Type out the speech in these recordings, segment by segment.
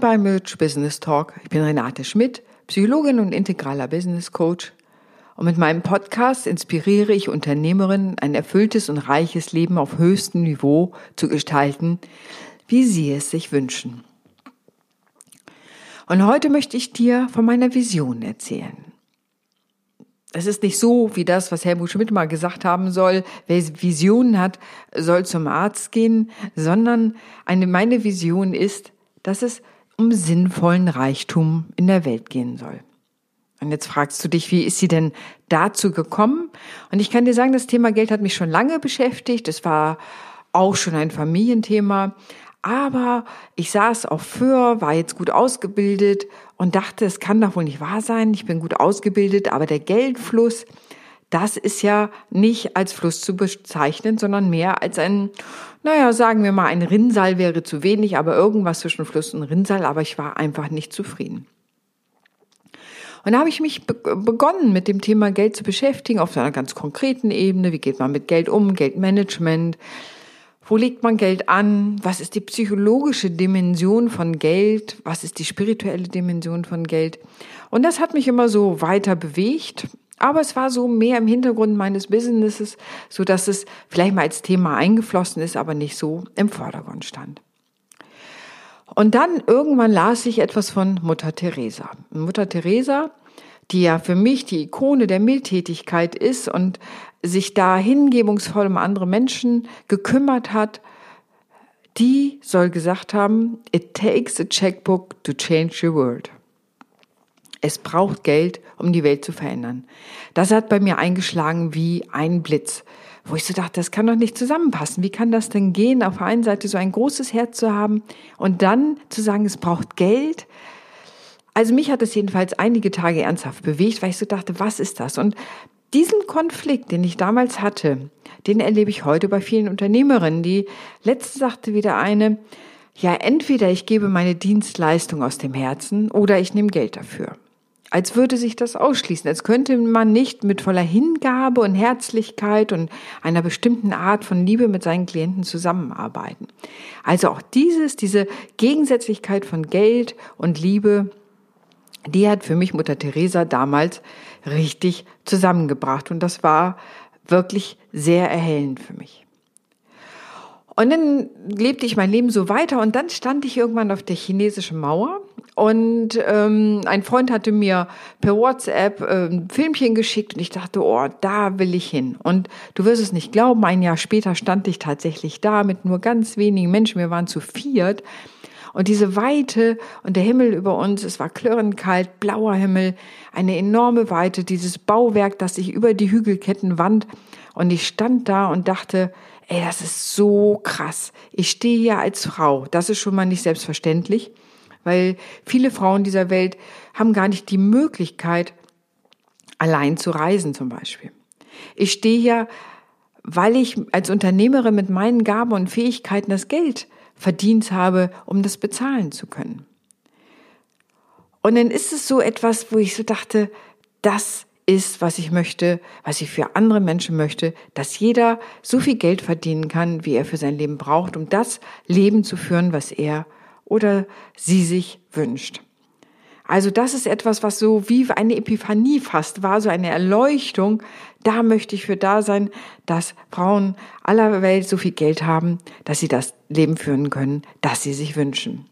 bei Merch Business Talk. Ich bin Renate Schmidt, Psychologin und integraler Business Coach. Und mit meinem Podcast inspiriere ich Unternehmerinnen, ein erfülltes und reiches Leben auf höchstem Niveau zu gestalten, wie sie es sich wünschen. Und heute möchte ich dir von meiner Vision erzählen. Es ist nicht so wie das, was Helmut Schmidt mal gesagt haben soll, wer Visionen hat, soll zum Arzt gehen, sondern eine, meine Vision ist, dass es um sinnvollen Reichtum in der Welt gehen soll. Und jetzt fragst du dich, wie ist sie denn dazu gekommen? Und ich kann dir sagen, das Thema Geld hat mich schon lange beschäftigt. Es war auch schon ein Familienthema. Aber ich saß auf Für, war jetzt gut ausgebildet und dachte, es kann doch wohl nicht wahr sein. Ich bin gut ausgebildet, aber der Geldfluss, das ist ja nicht als Fluss zu bezeichnen, sondern mehr als ein, naja, sagen wir mal, ein Rinnsal wäre zu wenig, aber irgendwas zwischen Fluss und Rinnsal, aber ich war einfach nicht zufrieden. Und da habe ich mich begonnen, mit dem Thema Geld zu beschäftigen, auf einer ganz konkreten Ebene. Wie geht man mit Geld um? Geldmanagement. Wo legt man Geld an? Was ist die psychologische Dimension von Geld? Was ist die spirituelle Dimension von Geld? Und das hat mich immer so weiter bewegt. Aber es war so mehr im Hintergrund meines Businesses, so dass es vielleicht mal als Thema eingeflossen ist, aber nicht so im Vordergrund stand. Und dann irgendwann las ich etwas von Mutter Teresa. Mutter Teresa, die ja für mich die Ikone der Mildtätigkeit ist und sich da hingebungsvoll um andere Menschen gekümmert hat, die soll gesagt haben, it takes a checkbook to change the world. Es braucht Geld, um die Welt zu verändern. Das hat bei mir eingeschlagen wie ein Blitz, wo ich so dachte, das kann doch nicht zusammenpassen. Wie kann das denn gehen, auf der einen Seite so ein großes Herz zu haben und dann zu sagen, es braucht Geld? Also mich hat es jedenfalls einige Tage ernsthaft bewegt, weil ich so dachte, was ist das? Und diesen Konflikt, den ich damals hatte, den erlebe ich heute bei vielen Unternehmerinnen. Die letzte sagte wieder eine, ja, entweder ich gebe meine Dienstleistung aus dem Herzen oder ich nehme Geld dafür als würde sich das ausschließen, als könnte man nicht mit voller Hingabe und Herzlichkeit und einer bestimmten Art von Liebe mit seinen Klienten zusammenarbeiten. Also auch dieses, diese Gegensätzlichkeit von Geld und Liebe, die hat für mich Mutter Teresa damals richtig zusammengebracht und das war wirklich sehr erhellend für mich. Und dann lebte ich mein Leben so weiter und dann stand ich irgendwann auf der chinesischen Mauer und ähm, ein Freund hatte mir per WhatsApp äh, ein Filmchen geschickt und ich dachte, oh, da will ich hin. Und du wirst es nicht glauben, ein Jahr später stand ich tatsächlich da mit nur ganz wenigen Menschen. Wir waren zu viert. Und diese Weite und der Himmel über uns, es war klirrend kalt, blauer Himmel, eine enorme Weite, dieses Bauwerk, das sich über die Hügelketten wand. Und ich stand da und dachte, ey, das ist so krass. Ich stehe hier als Frau. Das ist schon mal nicht selbstverständlich weil viele Frauen dieser Welt haben gar nicht die Möglichkeit, allein zu reisen zum Beispiel. Ich stehe hier, weil ich als Unternehmerin mit meinen Gaben und Fähigkeiten das Geld verdient habe, um das bezahlen zu können. Und dann ist es so etwas, wo ich so dachte, das ist, was ich möchte, was ich für andere Menschen möchte, dass jeder so viel Geld verdienen kann, wie er für sein Leben braucht, um das Leben zu führen, was er oder sie sich wünscht. Also das ist etwas, was so wie eine Epiphanie fast war, so eine Erleuchtung. Da möchte ich für da sein, dass Frauen aller Welt so viel Geld haben, dass sie das Leben führen können, das sie sich wünschen.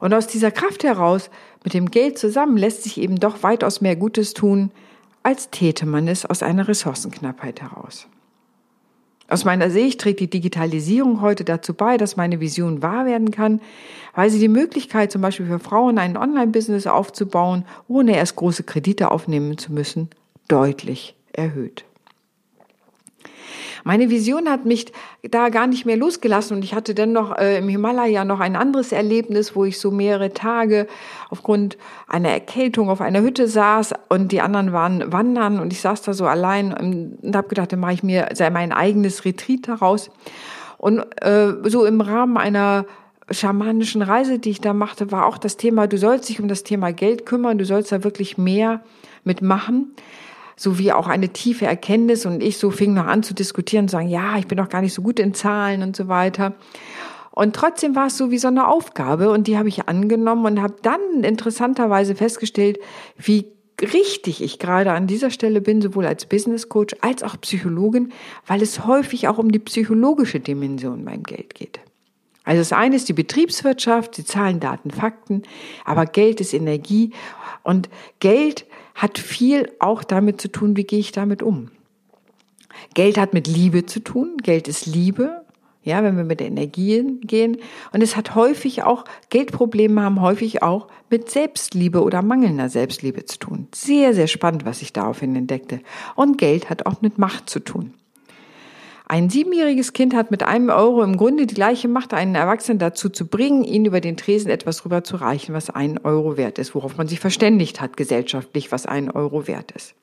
Und aus dieser Kraft heraus, mit dem Geld zusammen, lässt sich eben doch weitaus mehr Gutes tun, als täte man es aus einer Ressourcenknappheit heraus. Aus meiner Sicht trägt die Digitalisierung heute dazu bei, dass meine Vision wahr werden kann, weil sie die Möglichkeit zum Beispiel für Frauen ein Online-Business aufzubauen, ohne erst große Kredite aufnehmen zu müssen, deutlich erhöht. Meine Vision hat mich da gar nicht mehr losgelassen und ich hatte dann noch äh, im Himalaya noch ein anderes Erlebnis, wo ich so mehrere Tage aufgrund einer Erkältung auf einer Hütte saß und die anderen waren wandern und ich saß da so allein und habe gedacht, dann mache ich mir mein eigenes Retreat daraus. Und äh, so im Rahmen einer schamanischen Reise, die ich da machte, war auch das Thema, du sollst dich um das Thema Geld kümmern, du sollst da wirklich mehr mitmachen sowie auch eine tiefe Erkenntnis und ich so fing noch an zu diskutieren und sagen, ja, ich bin doch gar nicht so gut in Zahlen und so weiter. Und trotzdem war es so wie so eine Aufgabe und die habe ich angenommen und habe dann interessanterweise festgestellt, wie richtig ich gerade an dieser Stelle bin, sowohl als Business Coach als auch Psychologin, weil es häufig auch um die psychologische Dimension beim Geld geht. Also das eine ist die Betriebswirtschaft, die Zahlen, Daten, Fakten, aber Geld ist Energie und Geld hat viel auch damit zu tun, wie gehe ich damit um. Geld hat mit Liebe zu tun, Geld ist Liebe, ja, wenn wir mit Energien gehen. Und es hat häufig auch, Geldprobleme haben häufig auch mit Selbstliebe oder mangelnder Selbstliebe zu tun. Sehr, sehr spannend, was ich daraufhin entdeckte. Und Geld hat auch mit Macht zu tun. Ein siebenjähriges Kind hat mit einem Euro im Grunde die gleiche Macht, einen Erwachsenen dazu zu bringen, ihn über den Tresen etwas rüber zu reichen, was ein Euro wert ist, worauf man sich verständigt hat gesellschaftlich, was ein Euro wert ist.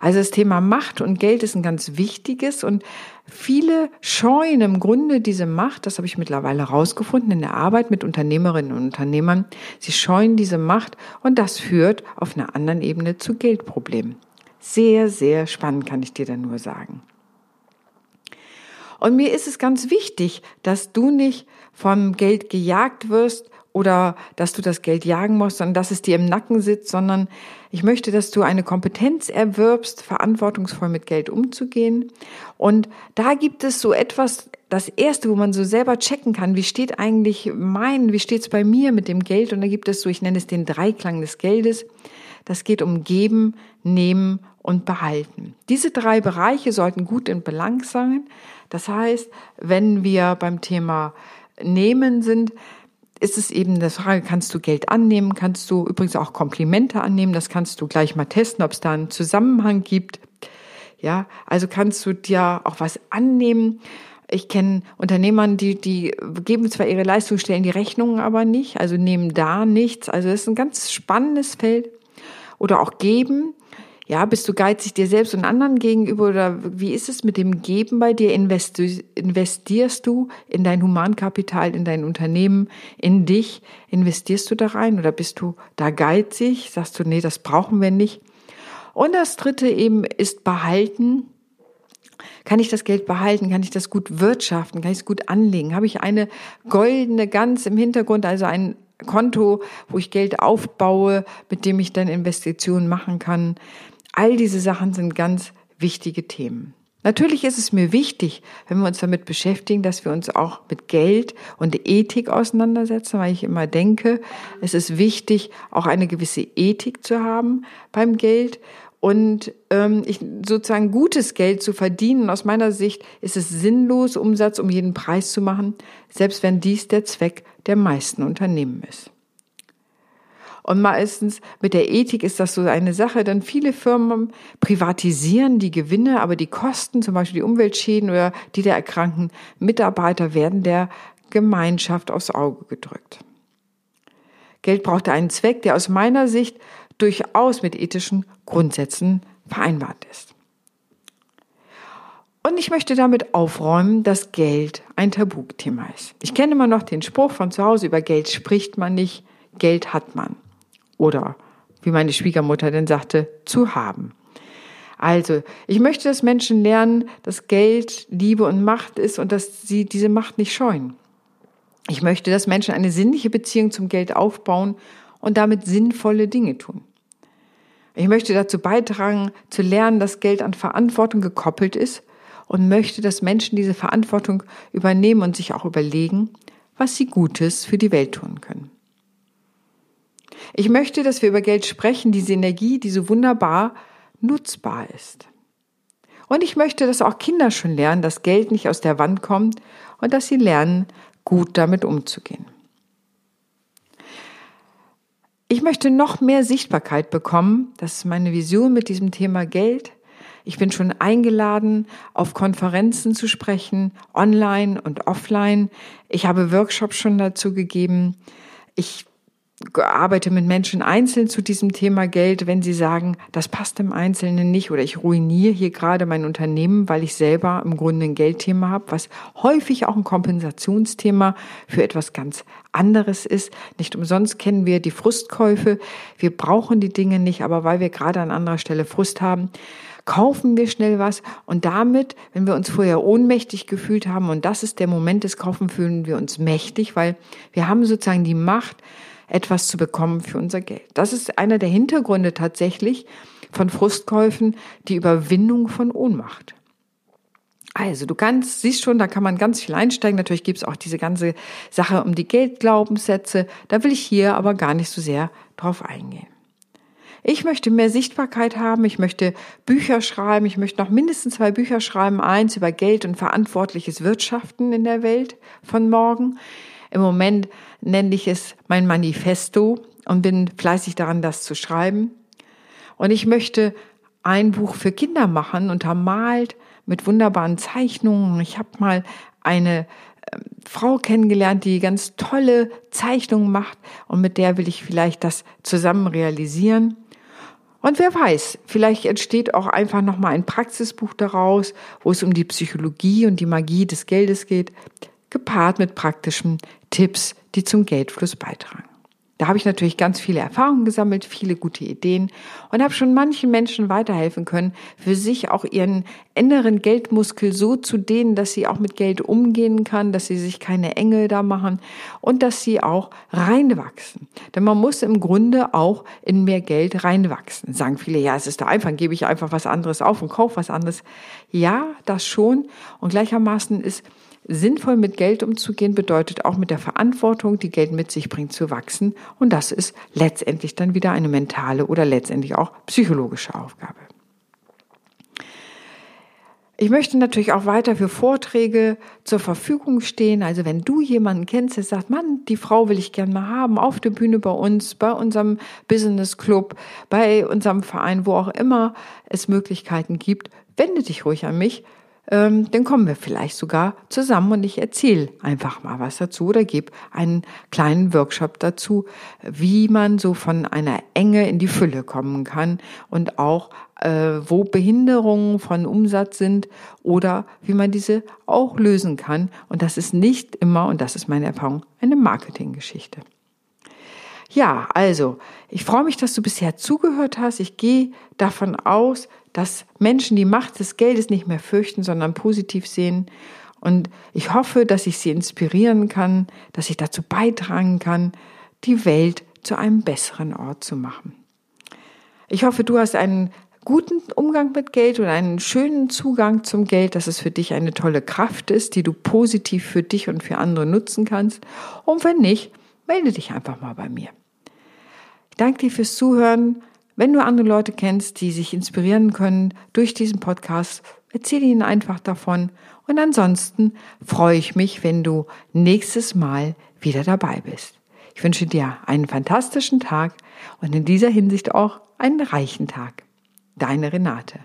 Also das Thema Macht und Geld ist ein ganz wichtiges und viele scheuen im Grunde diese Macht, das habe ich mittlerweile herausgefunden in der Arbeit mit Unternehmerinnen und Unternehmern, sie scheuen diese Macht und das führt auf einer anderen Ebene zu Geldproblemen. Sehr, sehr spannend kann ich dir da nur sagen. Und mir ist es ganz wichtig, dass du nicht vom Geld gejagt wirst oder dass du das Geld jagen musst, sondern dass es dir im Nacken sitzt, sondern ich möchte, dass du eine Kompetenz erwirbst, verantwortungsvoll mit Geld umzugehen. Und da gibt es so etwas, das erste, wo man so selber checken kann, wie steht eigentlich mein, wie steht's bei mir mit dem Geld? Und da gibt es so, ich nenne es den Dreiklang des Geldes. Das geht um Geben, Nehmen und Behalten. Diese drei Bereiche sollten gut in Balance sein. Das heißt, wenn wir beim Thema Nehmen sind, ist es eben eine Frage, kannst du Geld annehmen, kannst du übrigens auch Komplimente annehmen, das kannst du gleich mal testen, ob es da einen Zusammenhang gibt. Ja, also kannst du dir auch was annehmen. Ich kenne Unternehmer, die, die geben zwar ihre Leistung, stellen die Rechnungen aber nicht, also nehmen da nichts. Also das ist ein ganz spannendes Feld. Oder auch geben. Ja, bist du geizig dir selbst und anderen gegenüber oder wie ist es mit dem Geben bei dir? Investierst du in dein Humankapital, in dein Unternehmen, in dich? Investierst du da rein oder bist du da geizig? Sagst du, nee, das brauchen wir nicht? Und das dritte eben ist behalten. Kann ich das Geld behalten? Kann ich das gut wirtschaften? Kann ich es gut anlegen? Habe ich eine goldene Gans im Hintergrund, also ein Konto, wo ich Geld aufbaue, mit dem ich dann Investitionen machen kann? All diese Sachen sind ganz wichtige Themen. Natürlich ist es mir wichtig, wenn wir uns damit beschäftigen, dass wir uns auch mit Geld und Ethik auseinandersetzen, weil ich immer denke, es ist wichtig, auch eine gewisse Ethik zu haben beim Geld und ähm, ich, sozusagen gutes Geld zu verdienen. Aus meiner Sicht ist es sinnlos, Umsatz um jeden Preis zu machen, selbst wenn dies der Zweck der meisten Unternehmen ist. Und meistens mit der Ethik ist das so eine Sache, denn viele Firmen privatisieren die Gewinne, aber die Kosten, zum Beispiel die Umweltschäden oder die der erkrankten Mitarbeiter, werden der Gemeinschaft aufs Auge gedrückt. Geld braucht einen Zweck, der aus meiner Sicht durchaus mit ethischen Grundsätzen vereinbart ist. Und ich möchte damit aufräumen, dass Geld ein Tabuthema ist. Ich kenne immer noch den Spruch von zu Hause, über Geld spricht man nicht, Geld hat man oder wie meine Schwiegermutter denn sagte, zu haben. Also, ich möchte, dass Menschen lernen, dass Geld Liebe und Macht ist und dass sie diese Macht nicht scheuen. Ich möchte, dass Menschen eine sinnliche Beziehung zum Geld aufbauen und damit sinnvolle Dinge tun. Ich möchte dazu beitragen, zu lernen, dass Geld an Verantwortung gekoppelt ist und möchte, dass Menschen diese Verantwortung übernehmen und sich auch überlegen, was sie Gutes für die Welt tun können. Ich möchte, dass wir über Geld sprechen, diese Energie, die so wunderbar nutzbar ist. Und ich möchte, dass auch Kinder schon lernen, dass Geld nicht aus der Wand kommt und dass sie lernen, gut damit umzugehen. Ich möchte noch mehr Sichtbarkeit bekommen. Das ist meine Vision mit diesem Thema Geld. Ich bin schon eingeladen, auf Konferenzen zu sprechen, online und offline. Ich habe Workshops schon dazu gegeben. Ich arbeite mit Menschen einzeln zu diesem Thema Geld, wenn sie sagen, das passt im Einzelnen nicht oder ich ruiniere hier gerade mein Unternehmen, weil ich selber im Grunde ein Geldthema habe, was häufig auch ein Kompensationsthema für etwas ganz anderes ist. Nicht umsonst kennen wir die Frustkäufe. Wir brauchen die Dinge nicht, aber weil wir gerade an anderer Stelle Frust haben, kaufen wir schnell was und damit, wenn wir uns vorher ohnmächtig gefühlt haben und das ist der Moment des Kaufen, fühlen wir uns mächtig, weil wir haben sozusagen die Macht, etwas zu bekommen für unser Geld. Das ist einer der Hintergründe tatsächlich von Frustkäufen, die Überwindung von Ohnmacht. Also du kannst, siehst schon, da kann man ganz viel einsteigen. Natürlich gibt es auch diese ganze Sache um die Geldglaubenssätze. Da will ich hier aber gar nicht so sehr drauf eingehen. Ich möchte mehr Sichtbarkeit haben, ich möchte Bücher schreiben, ich möchte noch mindestens zwei Bücher schreiben, eins über Geld und verantwortliches Wirtschaften in der Welt von morgen. Im Moment nenne ich es mein Manifesto und bin fleißig daran, das zu schreiben. Und ich möchte ein Buch für Kinder machen, untermalt mit wunderbaren Zeichnungen. Ich habe mal eine ähm, Frau kennengelernt, die ganz tolle Zeichnungen macht und mit der will ich vielleicht das zusammen realisieren. Und wer weiß, vielleicht entsteht auch einfach nochmal ein Praxisbuch daraus, wo es um die Psychologie und die Magie des Geldes geht, gepaart mit praktischen Tipps, die zum Geldfluss beitragen. Da habe ich natürlich ganz viele Erfahrungen gesammelt, viele gute Ideen und habe schon manchen Menschen weiterhelfen können, für sich auch ihren inneren Geldmuskel so zu dehnen, dass sie auch mit Geld umgehen kann, dass sie sich keine Engel da machen und dass sie auch reinwachsen. Denn man muss im Grunde auch in mehr Geld reinwachsen. Sagen viele, ja, es ist doch einfach, gebe ich einfach was anderes auf und kaufe was anderes. Ja, das schon. Und gleichermaßen ist Sinnvoll mit Geld umzugehen bedeutet auch mit der Verantwortung, die Geld mit sich bringt, zu wachsen. Und das ist letztendlich dann wieder eine mentale oder letztendlich auch psychologische Aufgabe. Ich möchte natürlich auch weiter für Vorträge zur Verfügung stehen. Also wenn du jemanden kennst, der sagt, Mann, die Frau will ich gerne mal haben, auf der Bühne bei uns, bei unserem Business Club, bei unserem Verein, wo auch immer es Möglichkeiten gibt, wende dich ruhig an mich ähm, dann kommen wir vielleicht sogar zusammen und ich erzähle einfach mal was dazu oder gebe einen kleinen Workshop dazu, wie man so von einer Enge in die Fülle kommen kann und auch äh, wo Behinderungen von Umsatz sind oder wie man diese auch lösen kann. Und das ist nicht immer, und das ist meine Erfahrung, eine Marketinggeschichte. Ja, also, ich freue mich, dass du bisher zugehört hast. Ich gehe davon aus, dass Menschen die Macht des Geldes nicht mehr fürchten, sondern positiv sehen. Und ich hoffe, dass ich sie inspirieren kann, dass ich dazu beitragen kann, die Welt zu einem besseren Ort zu machen. Ich hoffe, du hast einen guten Umgang mit Geld und einen schönen Zugang zum Geld, dass es für dich eine tolle Kraft ist, die du positiv für dich und für andere nutzen kannst. Und wenn nicht, melde dich einfach mal bei mir. Ich danke dir fürs Zuhören. Wenn du andere Leute kennst, die sich inspirieren können durch diesen Podcast, erzähle ihnen einfach davon. Und ansonsten freue ich mich, wenn du nächstes Mal wieder dabei bist. Ich wünsche dir einen fantastischen Tag und in dieser Hinsicht auch einen reichen Tag. Deine Renate.